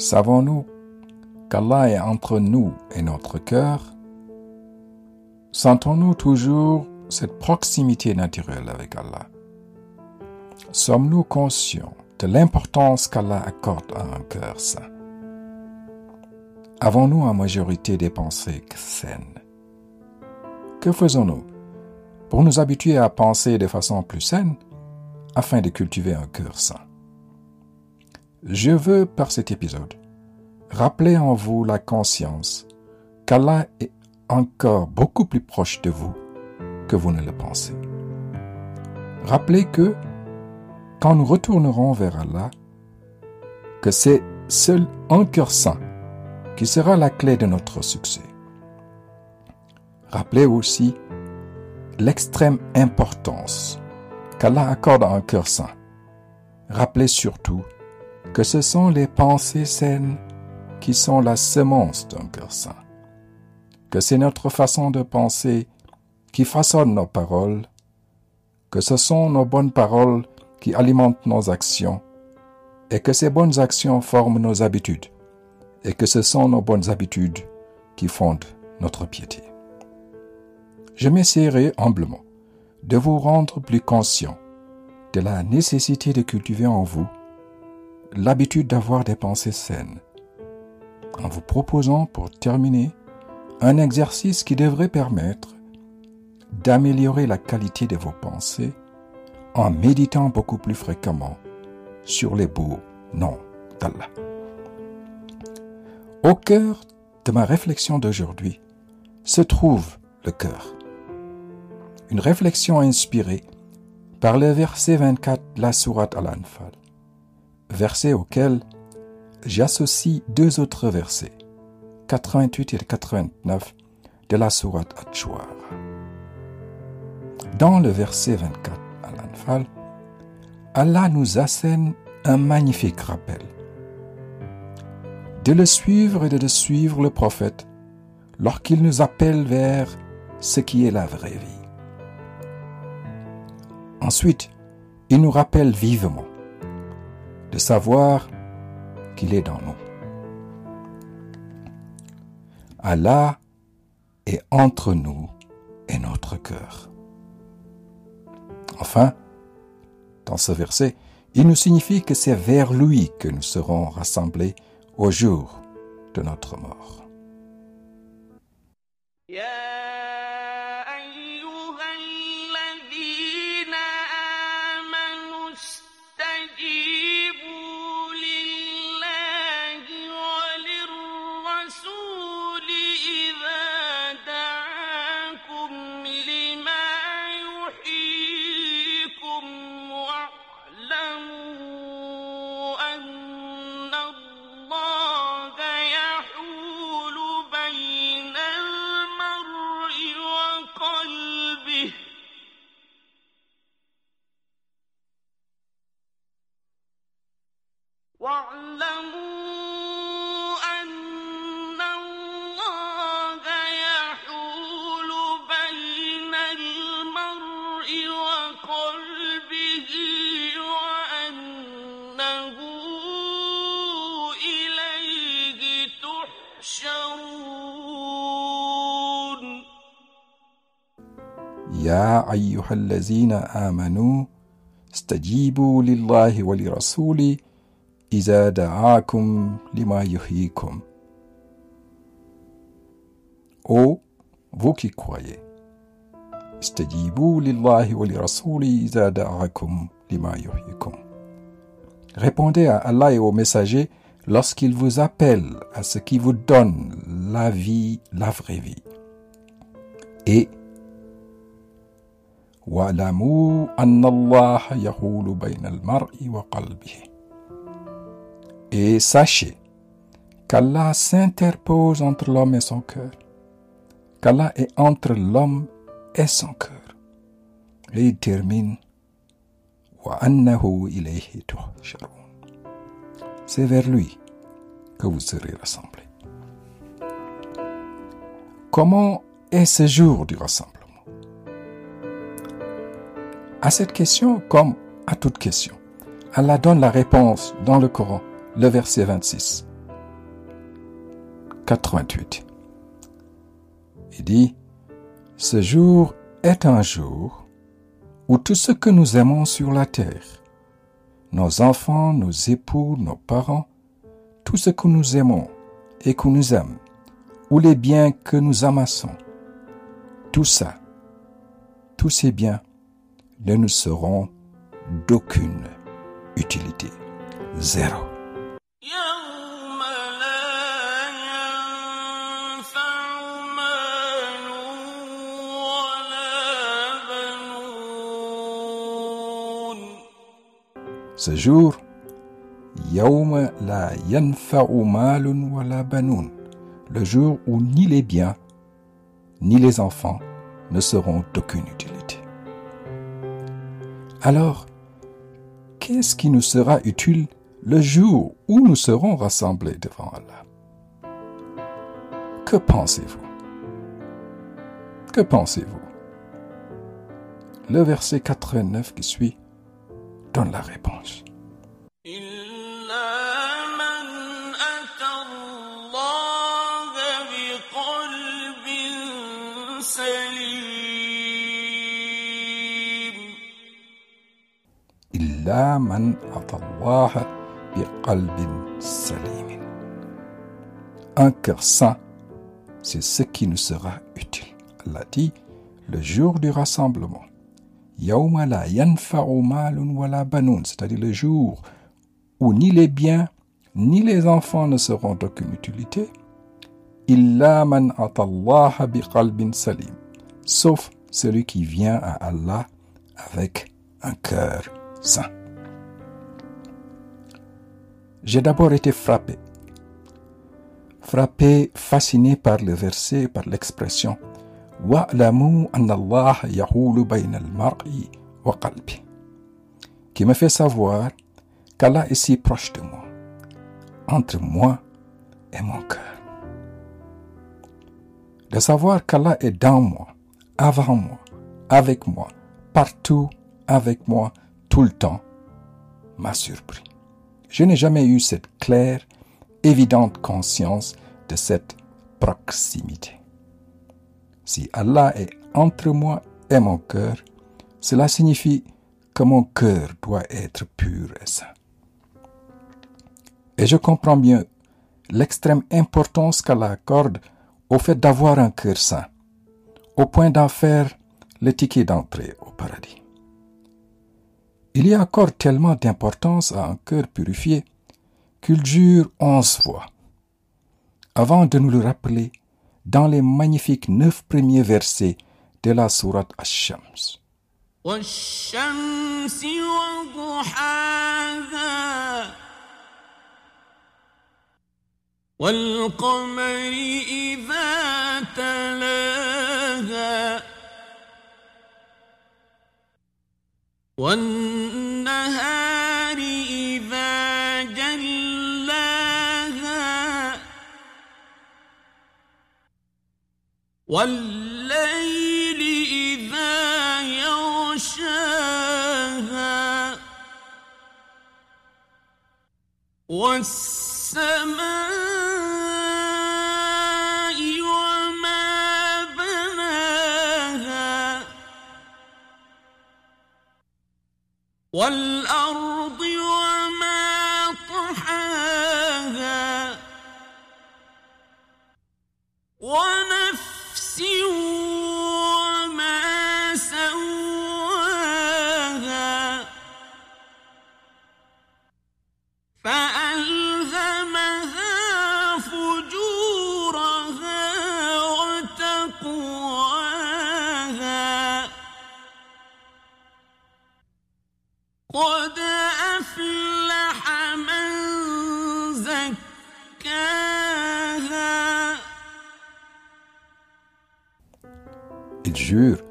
Savons-nous qu'Allah est entre nous et notre cœur? Sentons-nous toujours cette proximité naturelle avec Allah? Sommes-nous conscients de l'importance qu'Allah accorde à un cœur sain Avons-nous en majorité des pensées saines? Que faisons-nous pour nous habituer à penser de façon plus saine afin de cultiver un cœur sain Je veux, par cet épisode, rappeler en vous la conscience qu'Allah est encore beaucoup plus proche de vous que vous ne le pensez. Rappelez que, quand nous retournerons vers Allah, que c'est seul un cœur saint qui sera la clé de notre succès. Rappelez aussi l'extrême importance qu'Allah accorde à un cœur saint. Rappelez surtout que ce sont les pensées saines qui sont la semence d'un cœur saint, que c'est notre façon de penser qui façonne nos paroles, que ce sont nos bonnes paroles qui alimentent nos actions, et que ces bonnes actions forment nos habitudes, et que ce sont nos bonnes habitudes qui fondent notre piété. Je m'essaierai humblement de vous rendre plus conscient de la nécessité de cultiver en vous l'habitude d'avoir des pensées saines, en vous proposant pour terminer un exercice qui devrait permettre d'améliorer la qualité de vos pensées en méditant beaucoup plus fréquemment sur les beaux noms d'Allah. Au cœur de ma réflexion d'aujourd'hui se trouve le cœur. Une réflexion inspirée par le verset 24 de la sourate Al-Anfal, verset auquel j'associe deux autres versets, 88 et 89 de la sourate At-Chouar. Dans le verset 24 à l'Anfal, Allah nous assène un magnifique rappel. De le suivre et de suivre le prophète lorsqu'il nous appelle vers ce qui est la vraie vie. Ensuite, il nous rappelle vivement de savoir qu'il est dans nous. Allah est entre nous et notre cœur. Enfin, dans ce verset, il nous signifie que c'est vers lui que nous serons rassemblés au jour de notre mort. يا أيها الذين آمنوا استجيبوا لله ولرسوله إذا دعاكم لما يحييكم Ô vous qui استجيبوا لله ولرسوله إذا دعاكم لما يحييكم Répondez à Allah et au messager lorsqu'il vous appelle à ce qui vous donne la vie, la vraie vie. Et et sachez qu'Allah s'interpose entre l'homme et son cœur, qu'Allah est entre l'homme et son cœur. Et il termine C'est vers lui que vous serez rassemblés. Comment est ce jour du rassemblement? À cette question, comme à toute question, Allah donne la réponse dans le Coran, le verset 26. 88. Il dit, Ce jour est un jour où tout ce que nous aimons sur la terre, nos enfants, nos époux, nos parents, tout ce que nous aimons et que nous aimons, ou les biens que nous amassons, tout ça, tous ces biens ne nous seront d'aucune utilité. Zéro. Ce jour, le jour où ni les biens, ni les enfants ne seront d'aucune utilité. Alors, qu'est-ce qui nous sera utile le jour où nous serons rassemblés devant Allah? Que pensez-vous? Que pensez-vous? Le verset 89 qui suit donne la réponse. إلا من أتى الله بقلب سليم إلا من أتى الله بقلب سليم. Un cœur saint, c'est ce qui nous sera utile. Allah dit le jour du rassemblement. Yawma la yanfa'u malun wala banun, c'est-à-dire le jour où ni les biens ni les enfants ne seront d'aucune utilité. Illa man atallaha biqalbin salim, sauf celui qui vient à Allah avec un cœur saint. J'ai d'abord été frappé, frappé, fasciné par le verset, par l'expression Qui me fait savoir qu'Allah est si proche de moi, entre moi et mon cœur. De savoir qu'Allah est dans moi, avant moi, avec moi, partout avec moi, tout le temps, m'a surpris. Je n'ai jamais eu cette claire, évidente conscience de cette proximité. Si Allah est entre moi et mon cœur, cela signifie que mon cœur doit être pur et saint. Et je comprends bien l'extrême importance qu'Allah accorde au fait d'avoir un cœur saint, au point d'en faire le ticket d'entrée au paradis. Il y accorde tellement d'importance à un cœur purifié qu'il jure onze fois, avant de nous le rappeler dans les magnifiques neuf premiers versets de la sourate Ash-Shams. والشمس وضحاها والقمر إذا تلاها والنهار والليل إذا يغشاها والسماء وما بناها والأرض وما jure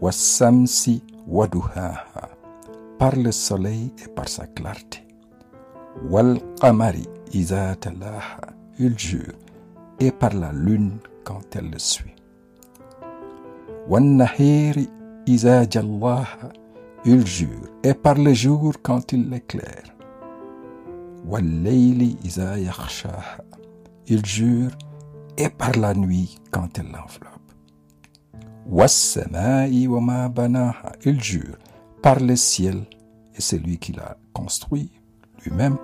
Wassamsi waduhaha par le soleil et par sa clarté. Wal qamari iza talaha. Il jure et par la lune quand elle le suit. Wan nahiri iza jallaha. Il jure et par le jour quand il l'éclaire. Wal layli iza. Il jure et par la nuit quand elle l'enveloppe. Il jure par le ciel et celui qui l'a construit lui-même.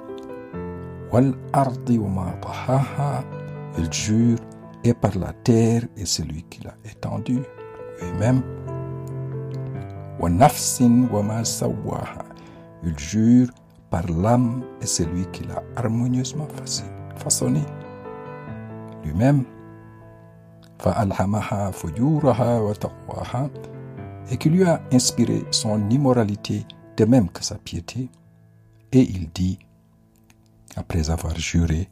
Il jure et par la terre et celui qui l'a étendu lui-même. Il jure par l'âme et celui qui l'a harmonieusement façonné lui-même et qui lui a inspiré son immoralité de même que sa piété. Et il dit, après avoir juré,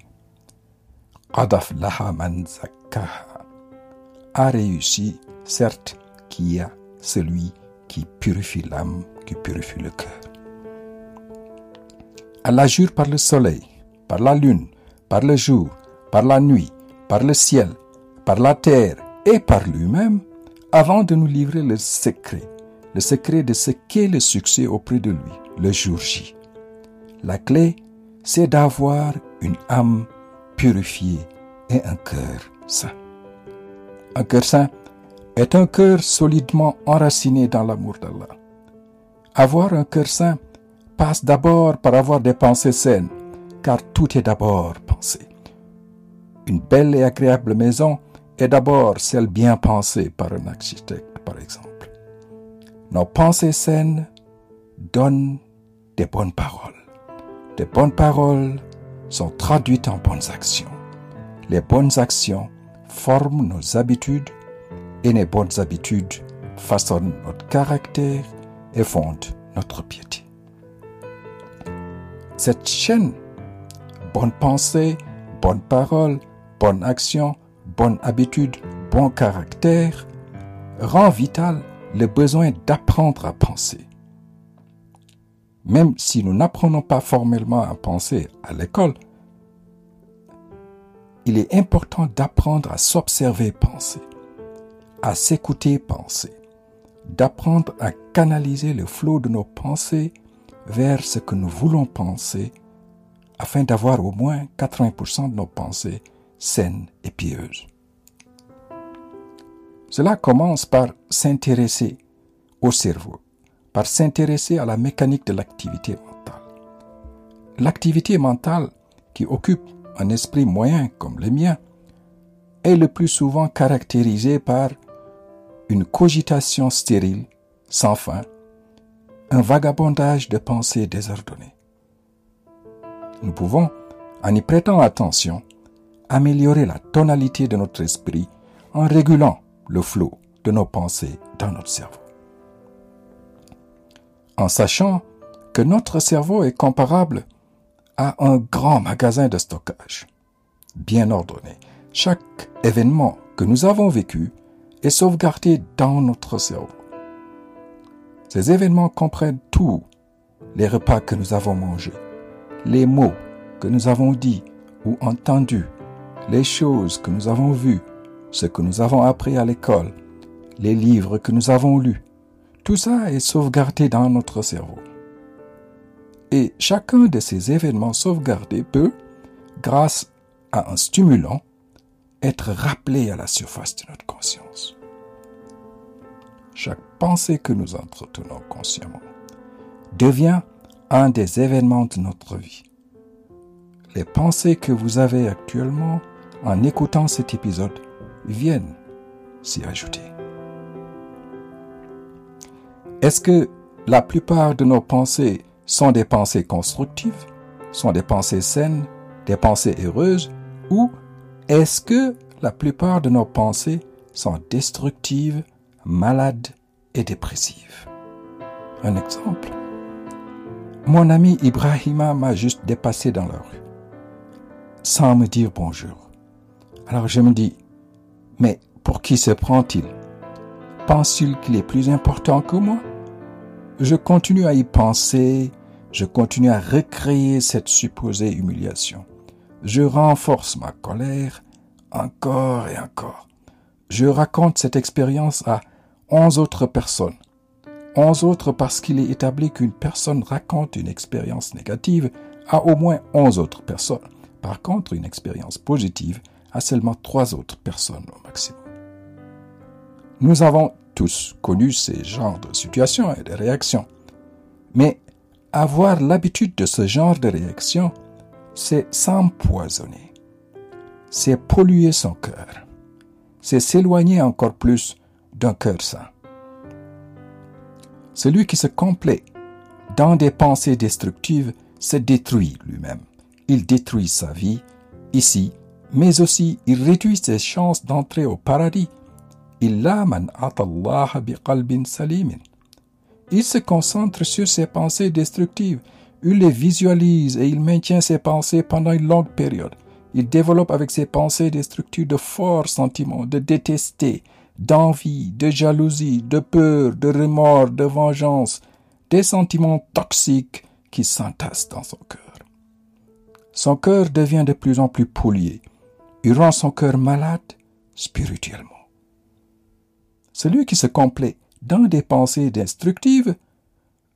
a réussi, certes, qui a celui qui purifie l'âme, qui purifie le cœur. Allah jure par le soleil, par la lune, par le jour, par la nuit, par le ciel, par la terre et par lui-même, avant de nous livrer le secret, le secret de ce qu'est le succès auprès de lui, le jour J. La clé, c'est d'avoir une âme purifiée et un cœur saint. Un cœur saint est un cœur solidement enraciné dans l'amour d'Allah. Avoir un cœur saint passe d'abord par avoir des pensées saines, car tout est d'abord pensé. Une belle et agréable maison est d'abord celle bien pensée par un architecte, par exemple. Nos pensées saines donnent des bonnes paroles. Des bonnes paroles sont traduites en bonnes actions. Les bonnes actions forment nos habitudes et les bonnes habitudes façonnent notre caractère et fondent notre piété. Cette chaîne, bonne pensée, bonne parole, bonne action, bonne habitude, bon caractère, rend vital le besoin d'apprendre à penser. Même si nous n'apprenons pas formellement à penser à l'école, il est important d'apprendre à s'observer penser, à s'écouter penser, d'apprendre à canaliser le flot de nos pensées vers ce que nous voulons penser afin d'avoir au moins 80% de nos pensées saines et pieuses. Cela commence par s'intéresser au cerveau, par s'intéresser à la mécanique de l'activité mentale. L'activité mentale qui occupe un esprit moyen comme le mien est le plus souvent caractérisée par une cogitation stérile, sans fin, un vagabondage de pensées désordonnées. Nous pouvons, en y prêtant attention, améliorer la tonalité de notre esprit en régulant le flot de nos pensées dans notre cerveau. En sachant que notre cerveau est comparable à un grand magasin de stockage, bien ordonné. Chaque événement que nous avons vécu est sauvegardé dans notre cerveau. Ces événements comprennent tous les repas que nous avons mangés, les mots que nous avons dits ou entendus, les choses que nous avons vues, ce que nous avons appris à l'école, les livres que nous avons lus. Tout ça est sauvegardé dans notre cerveau. Et chacun de ces événements sauvegardés peut, grâce à un stimulant, être rappelé à la surface de notre conscience. Chaque pensée que nous entretenons consciemment devient un des événements de notre vie. Les pensées que vous avez actuellement en écoutant cet épisode viennent s'y ajouter. Est-ce que la plupart de nos pensées sont des pensées constructives, sont des pensées saines, des pensées heureuses, ou est-ce que la plupart de nos pensées sont destructives, malades et dépressives? Un exemple. Mon ami Ibrahima m'a juste dépassé dans la rue, sans me dire bonjour. Alors je me dis, mais pour qui se prend-il? Pense-t-il qu'il est plus important que moi? Je continue à y penser, je continue à recréer cette supposée humiliation. Je renforce ma colère encore et encore. Je raconte cette expérience à onze autres personnes. Onze autres parce qu'il est établi qu'une personne raconte une expérience négative à au moins onze autres personnes. Par contre, une expérience positive à seulement trois autres personnes au maximum. Nous avons tous connu ces genres de situations et de réactions. Mais avoir l'habitude de ce genre de réaction, c'est s'empoisonner. C'est polluer son cœur. C'est s'éloigner encore plus d'un cœur sain. Celui qui se complaît dans des pensées destructives se détruit lui-même. Il détruit sa vie ici, mais aussi il réduit ses chances d'entrer au paradis. Il se concentre sur ses pensées destructives. Il les visualise et il maintient ses pensées pendant une longue période. Il développe avec ses pensées destructives de forts sentiments de détester, d'envie, de jalousie, de peur, de remords, de vengeance, des sentiments toxiques qui s'entassent dans son cœur. Son cœur devient de plus en plus pollué. Il rend son cœur malade spirituellement. Celui qui se complaît dans des pensées destructives,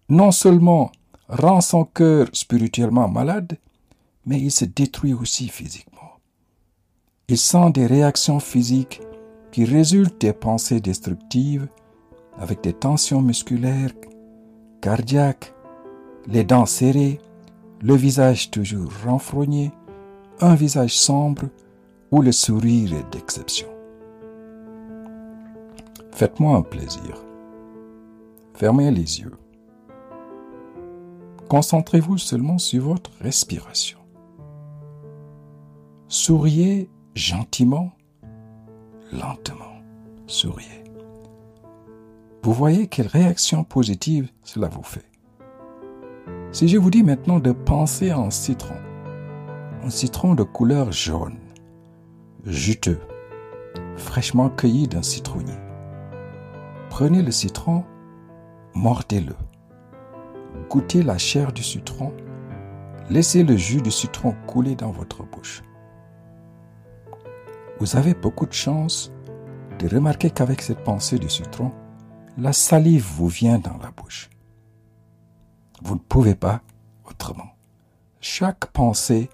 non seulement rend son cœur spirituellement malade, mais il se détruit aussi physiquement. Il sent des réactions physiques qui résultent des pensées destructives avec des tensions musculaires, cardiaques, les dents serrées, le visage toujours renfrogné, un visage sombre où le sourire est d'exception. Faites-moi un plaisir. Fermez les yeux. Concentrez-vous seulement sur votre respiration. Souriez gentiment lentement. Souriez. Vous voyez quelle réaction positive cela vous fait. Si je vous dis maintenant de penser en citron, un citron de couleur jaune, juteux, fraîchement cueilli d'un citronnier. Prenez le citron, mordez-le. Goûtez la chair du citron, laissez le jus du citron couler dans votre bouche vous avez beaucoup de chance de remarquer qu'avec cette pensée du citron, la salive vous vient dans la bouche. Vous ne pouvez pas autrement. Chaque pensée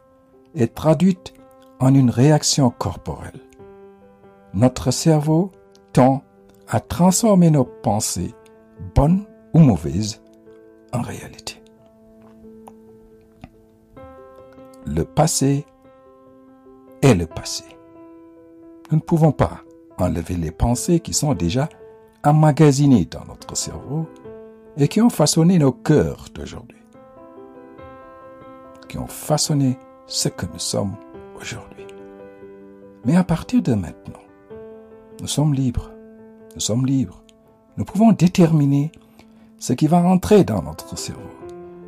est traduite en une réaction corporelle. Notre cerveau tend à transformer nos pensées, bonnes ou mauvaises, en réalité. Le passé est le passé. Nous ne pouvons pas enlever les pensées qui sont déjà emmagasinées dans notre cerveau et qui ont façonné nos cœurs d'aujourd'hui, qui ont façonné ce que nous sommes aujourd'hui. Mais à partir de maintenant, nous sommes libres. Nous sommes libres. Nous pouvons déterminer ce qui va entrer dans notre cerveau.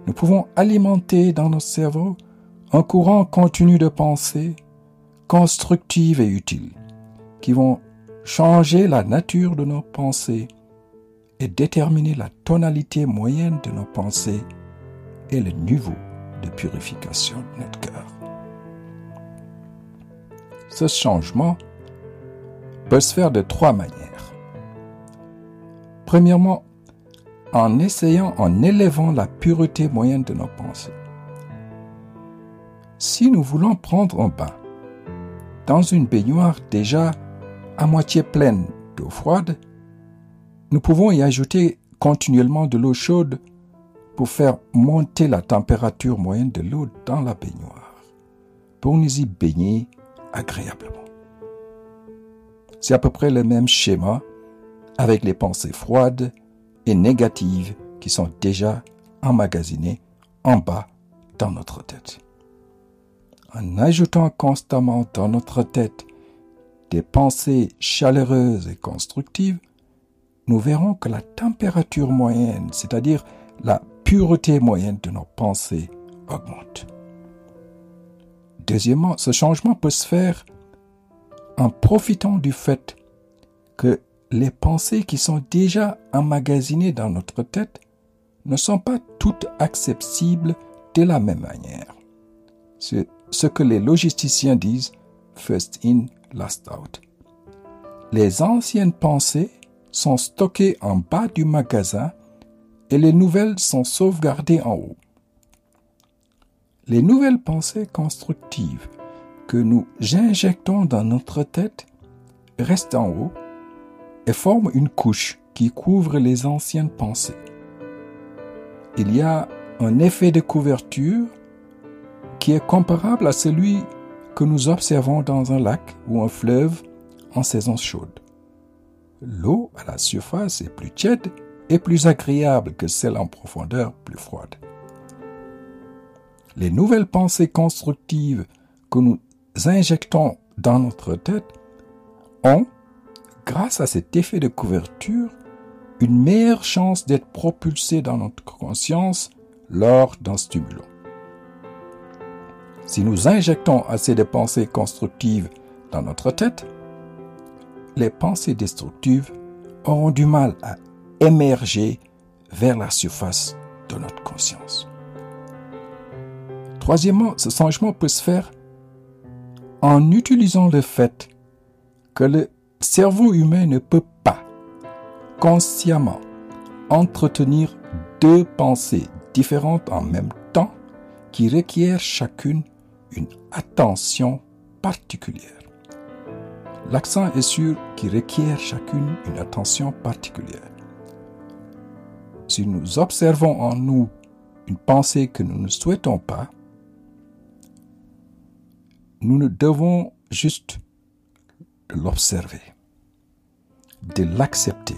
Nous pouvons alimenter dans notre cerveau un courant continu de pensées constructives et utiles qui vont changer la nature de nos pensées et déterminer la tonalité moyenne de nos pensées et le niveau de purification de notre cœur. Ce changement peut se faire de trois manières. Premièrement, en essayant, en élevant la pureté moyenne de nos pensées. Si nous voulons prendre un bain dans une baignoire déjà à moitié pleine d'eau froide, nous pouvons y ajouter continuellement de l'eau chaude pour faire monter la température moyenne de l'eau dans la baignoire, pour nous y baigner C'est à peu près le même schéma avec les pensées froides et négatives qui sont déjà emmagasinées en bas dans notre tête. En ajoutant constamment dans notre tête des pensées chaleureuses et constructives, nous verrons que la température moyenne, c'est-à-dire la pureté moyenne de nos pensées, augmente. Deuxièmement, ce changement peut se faire en profitant du fait que les pensées qui sont déjà emmagasinées dans notre tête ne sont pas toutes accessibles de la même manière. C'est ce que les logisticiens disent first in, last out. Les anciennes pensées sont stockées en bas du magasin et les nouvelles sont sauvegardées en haut. Les nouvelles pensées constructives que nous injectons dans notre tête restent en haut et forment une couche qui couvre les anciennes pensées. Il y a un effet de couverture qui est comparable à celui que nous observons dans un lac ou un fleuve en saison chaude. L'eau à la surface est plus tiède et plus agréable que celle en profondeur plus froide. Les nouvelles pensées constructives que nous injectons dans notre tête ont, grâce à cet effet de couverture, une meilleure chance d'être propulsées dans notre conscience lors d'un stimulant. Si nous injectons assez de pensées constructives dans notre tête, les pensées destructives auront du mal à émerger vers la surface de notre conscience. Troisièmement, ce changement peut se faire en utilisant le fait que le cerveau humain ne peut pas consciemment entretenir deux pensées différentes en même temps qui requièrent chacune une attention particulière. L'accent est sur qui requiert chacune une attention particulière. Si nous observons en nous une pensée que nous ne souhaitons pas, nous ne devons juste l'observer, de l'accepter,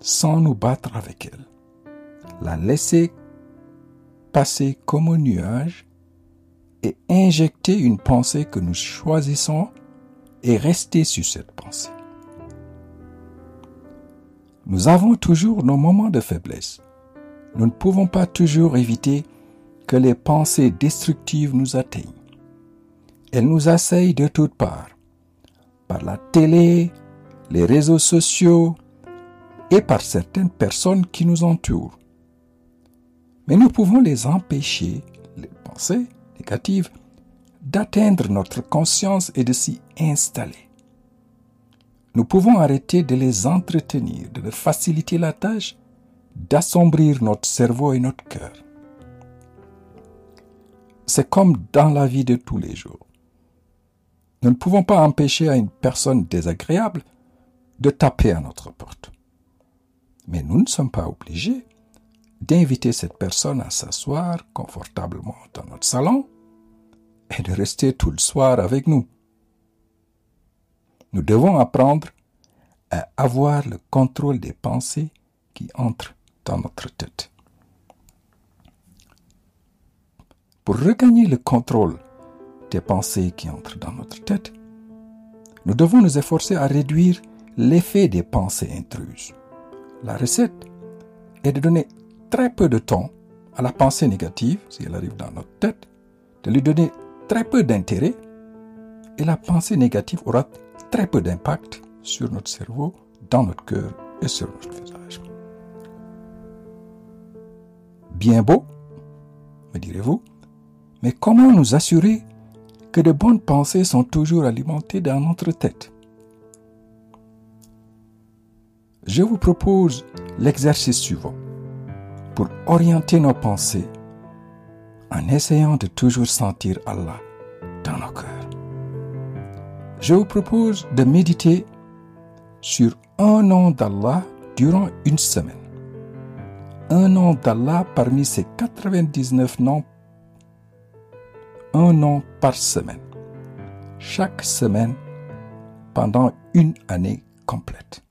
sans nous battre avec elle, la laisser passer comme un nuage et injecter une pensée que nous choisissons et rester sur cette pensée. Nous avons toujours nos moments de faiblesse. Nous ne pouvons pas toujours éviter que les pensées destructives nous atteignent. Elles nous assaillent de toutes parts, par la télé, les réseaux sociaux et par certaines personnes qui nous entourent. Mais nous pouvons les empêcher, les pensées négatives, d'atteindre notre conscience et de s'y installer. Nous pouvons arrêter de les entretenir, de leur faciliter la tâche, d'assombrir notre cerveau et notre cœur. C'est comme dans la vie de tous les jours. Nous ne pouvons pas empêcher à une personne désagréable de taper à notre porte. Mais nous ne sommes pas obligés d'inviter cette personne à s'asseoir confortablement dans notre salon et de rester tout le soir avec nous. Nous devons apprendre à avoir le contrôle des pensées qui entrent dans notre tête. Pour regagner le contrôle des pensées qui entrent dans notre tête, nous devons nous efforcer à réduire l'effet des pensées intruses. La recette est de donner très peu de temps à la pensée négative, si elle arrive dans notre tête, de lui donner très peu d'intérêt, et la pensée négative aura très peu d'impact sur notre cerveau, dans notre cœur et sur notre visage. Bien beau, me direz-vous, mais comment nous assurer que de bonnes pensées sont toujours alimentées dans notre tête Je vous propose l'exercice suivant pour orienter nos pensées en essayant de toujours sentir Allah dans nos cœurs. Je vous propose de méditer sur un nom d'Allah durant une semaine. Un nom d'Allah parmi ces 99 noms. Un nom par semaine. Chaque semaine pendant une année complète.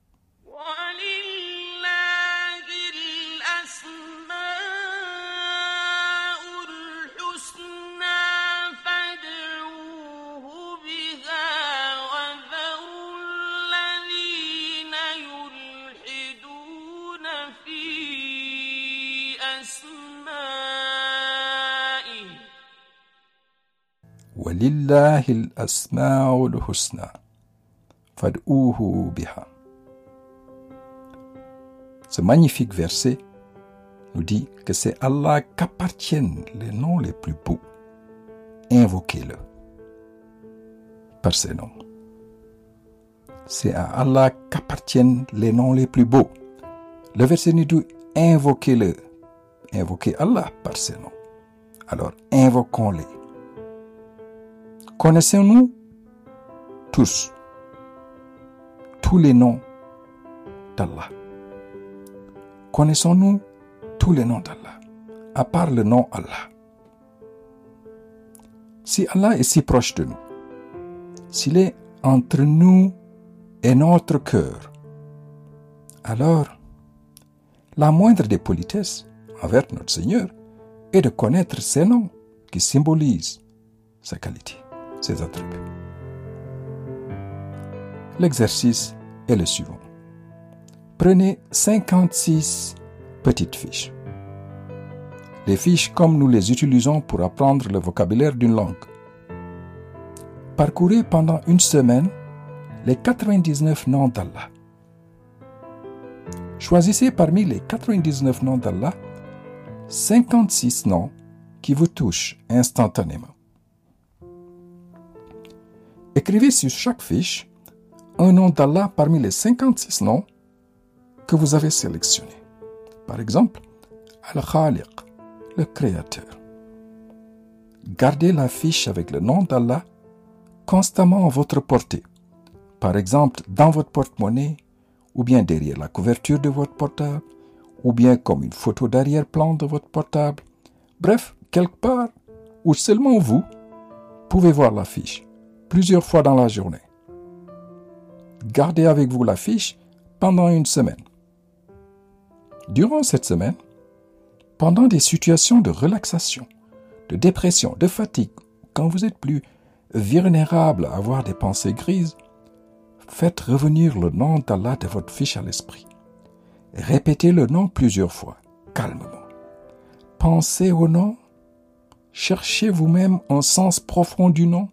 ولله الأسماء الحسنى فادعوه بها Ce magnifique verset nous dit que c'est Allah qu'appartiennent les noms les plus beaux. Invoquez-le par ses noms. C'est à Allah qu'appartiennent les noms les plus beaux. Le verset nous dit invoquez-le. Invoquez Allah par ses noms. Alors invoquons-les Connaissons-nous tous tous les noms d'Allah. Connaissons-nous tous les noms d'Allah, à part le nom Allah? Si Allah est si proche de nous, s'il est entre nous et notre cœur, alors la moindre des politesses envers notre Seigneur est de connaître ses noms qui symbolisent sa qualité, ses attributs. L'exercice est le suivant. Prenez 56 petites fiches. Les fiches comme nous les utilisons pour apprendre le vocabulaire d'une langue. Parcourez pendant une semaine les 99 noms d'Allah. Choisissez parmi les 99 noms d'Allah 56 noms qui vous touchent instantanément. Écrivez sur chaque fiche un nom d'Allah parmi les 56 noms que vous avez sélectionnés. Par exemple, Al-Khaliq, le Créateur. Gardez la fiche avec le nom d'Allah constamment à votre portée. Par exemple, dans votre porte-monnaie, ou bien derrière la couverture de votre portable, ou bien comme une photo d'arrière-plan de votre portable. Bref, quelque part où seulement vous pouvez voir la fiche plusieurs fois dans la journée. Gardez avec vous la fiche pendant une semaine. Durant cette semaine, pendant des situations de relaxation, de dépression, de fatigue, quand vous êtes plus vulnérable à avoir des pensées grises, faites revenir le nom d'Allah de votre fiche à l'esprit. Répétez le nom plusieurs fois, calmement. Pensez au nom. Cherchez vous-même un sens profond du nom.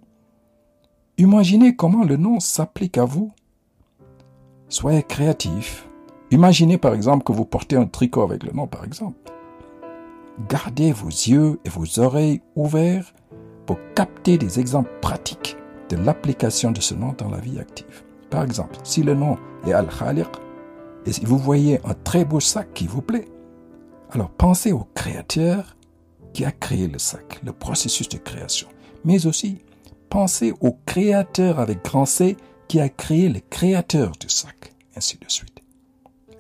Imaginez comment le nom s'applique à vous. Soyez créatif Imaginez par exemple que vous portez un tricot avec le nom, par exemple. Gardez vos yeux et vos oreilles ouverts pour capter des exemples pratiques de l'application de ce nom dans la vie active. Par exemple, si le nom est Al-Khaliq et si vous voyez un très beau sac qui vous plaît, alors pensez au créateur qui a créé le sac, le processus de création. Mais aussi, pensez au créateur avec grand C qui a créé le créateur du sac, ainsi de suite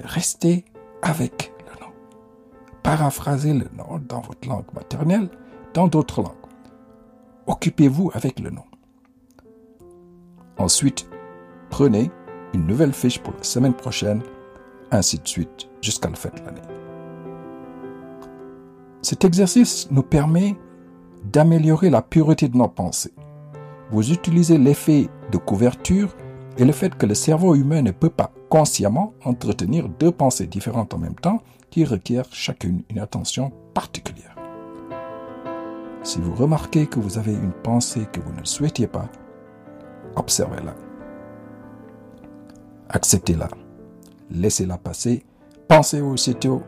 restez avec le nom. Paraphrasez le nom dans votre langue maternelle, dans d'autres langues. Occupez-vous avec le nom. Ensuite, prenez une nouvelle fiche pour la semaine prochaine, ainsi de suite, jusqu'à la fin de l'année. Cet exercice nous permet d'améliorer la pureté de nos pensées. Vous utilisez l'effet de couverture et le fait que le cerveau humain ne peut pas consciemment entretenir deux pensées différentes en même temps qui requièrent chacune une attention particulière. Si vous remarquez que vous avez une pensée que vous ne souhaitiez pas, observez-la. Acceptez-la. Laissez-la passer. Pensez aussitôt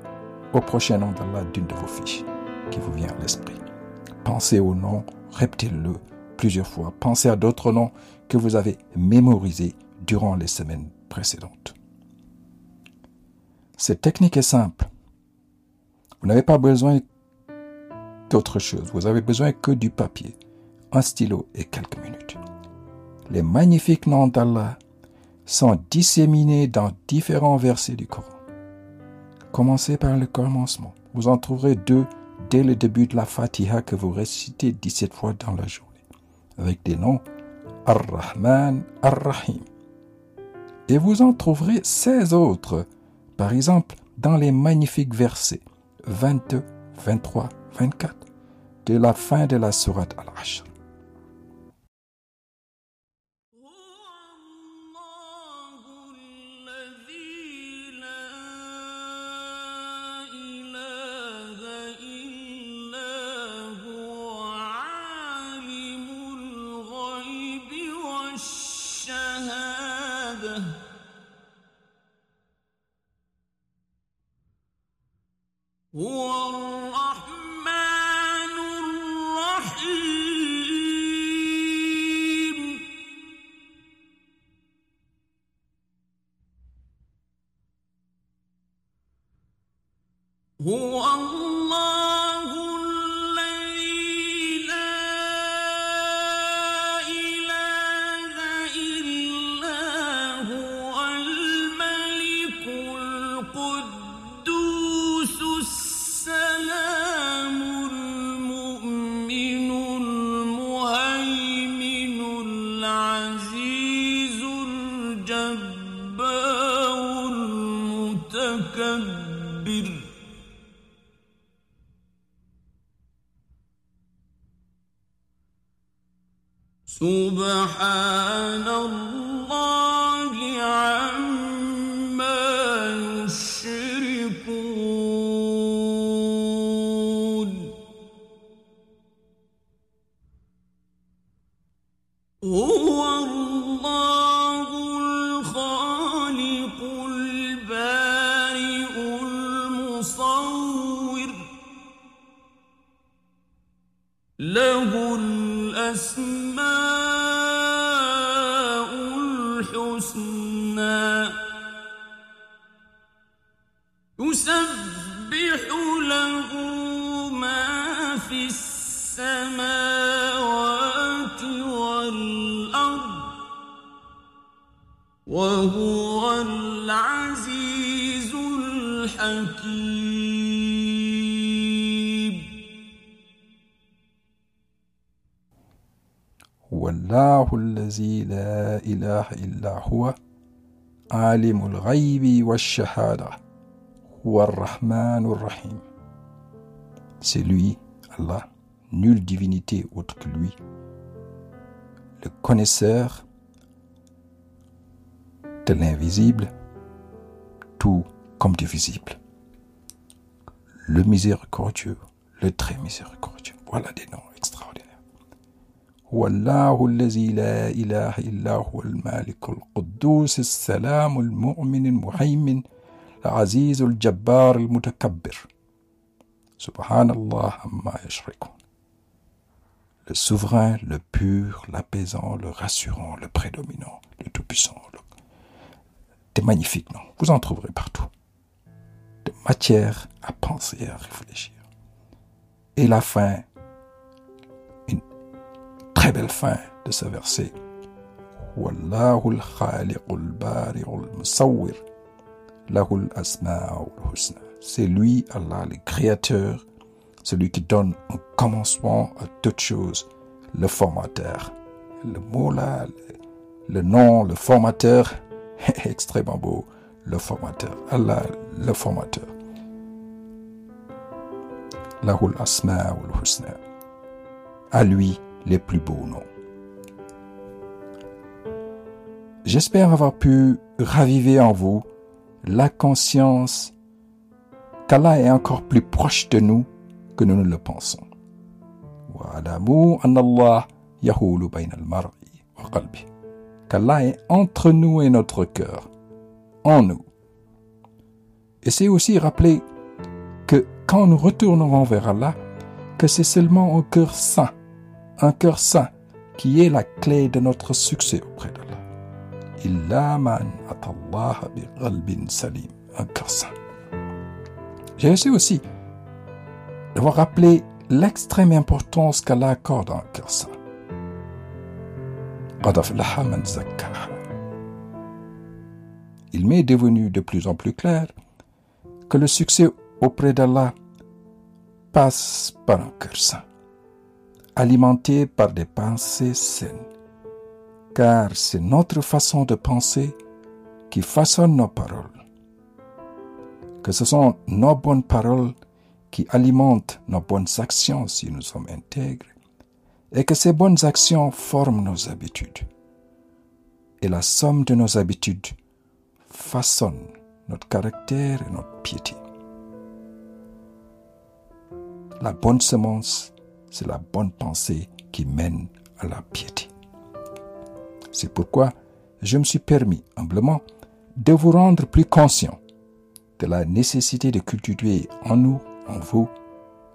au prochain nom d'Allah d'une de vos fiches qui vous vient à l'esprit. Pensez au nom, répétez-le plusieurs fois. Pensez à d'autres noms que vous avez mémorisés durant les semaines précédentes. Cette technique est simple. Vous n'avez pas besoin d'autre chose. Vous avez besoin que du papier, un stylo et quelques minutes. Les magnifiques noms d'Allah sont disséminés dans différents versets du Coran. Commencez par le commencement. Vous en trouverez deux dès le début de la Fatiha que vous récitez 17 fois dans la journée, avec des noms Ar-Rahman, Ar-Rahim. Et vous en trouverez 16 autres, par exemple dans les magnifiques versets 22, 23, 24 de la fin de la sourate Al-Ashr. سبحان وهو العزيز الحكيم. هو الله الذي لا إله إلا هو عالم الغيب والشهادة هو الرحمن الرحيم. C'est lui, Allah, nulle divinité autre que lui, le connaisseur de l'invisible, tout comme du visible, le miséricordieux, le très miséricordieux. Voilà des noms extraordinaires. هو الله الذي لا إله إلا هو المالك القدوس السلام المؤمن المهيمن العزيز الجبار المتكبر سبحان الله عما يشركون Le souverain, le pur, l'apaisant, le rassurant, le prédominant, le tout-puissant. Le... c'était magnifique, non? Vous en trouverez partout. De matière à penser à réfléchir. Et la fin, une très belle fin de ce verset. khaliqul Bari'ul Musawwir. Lahul Asma'ul Husna. C'est lui, Allah, le créateur, celui qui donne un commencement à toute chose, le formateur. Le mot là, le nom, le formateur, extrêmement beau, le formateur. Allah, le formateur. Lahul asma husna. À lui, les plus beaux noms. J'espère avoir pu raviver en vous la conscience qu'Allah est encore plus proche de nous que nous ne le pensons. وَاعْلَمُوا أَنَّ اللَّهَ يَحُولُ بَيْنَ الْمَرْءِ وَقَلْبِهِ qu'Allah est entre nous et notre cœur, en nous. Et c'est aussi rappeler que quand nous retournerons vers Allah, que c'est seulement un cœur saint, un cœur saint qui est la clé de notre succès auprès d'Allah. Illa man atallaha bi qalbin salim, un cœur saint. J'ai essayé aussi d'avoir rappelé l'extrême importance qu'Allah accorde à un cœur saint. قَدْ أَفْلَحَ مَنْ زَكَّاهَا Il m'est devenu de plus en plus clair que le succès auprès d'Allah passe par un cœur saint, alimenté par des pensées saines, car c'est notre façon de penser qui façonne nos paroles. Que ce sont nos bonnes paroles qui alimentent nos bonnes actions si nous sommes intègres, et que ces bonnes actions forment nos habitudes. Et la somme de nos habitudes façonne notre caractère et notre piété. La bonne semence, c'est la bonne pensée qui mène à la piété. C'est pourquoi je me suis permis humblement de vous rendre plus conscient de la nécessité de cultiver en nous, en vous,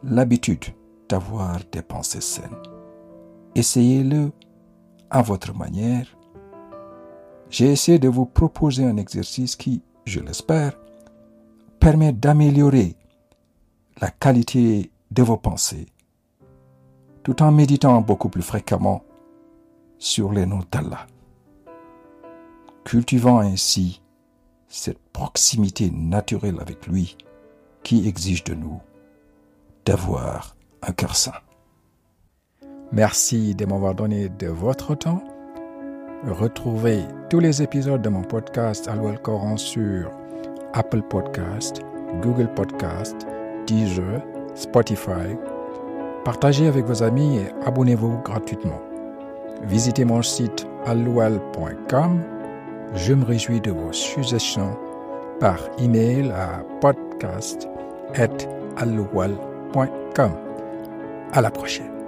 l'habitude d'avoir des pensées saines. Essayez-le à votre manière. J'ai essayé de vous proposer un exercice qui, je l'espère, permet d'améliorer la qualité de vos pensées, tout en méditant beaucoup plus fréquemment sur les noms d'Allah, cultivant ainsi cette proximité naturelle avec lui qui exige de nous d'avoir un cœur saint. Merci de m'avoir donné de votre temps. Retrouvez tous les épisodes de mon podcast Allo Coran sur Apple Podcast, Google Podcast, Deezer, Spotify. Partagez avec vos amis et abonnez-vous gratuitement. Visitez mon site aloual.com. Je me réjouis de vos suggestions par email à podcast.aloual.com. À la prochaine.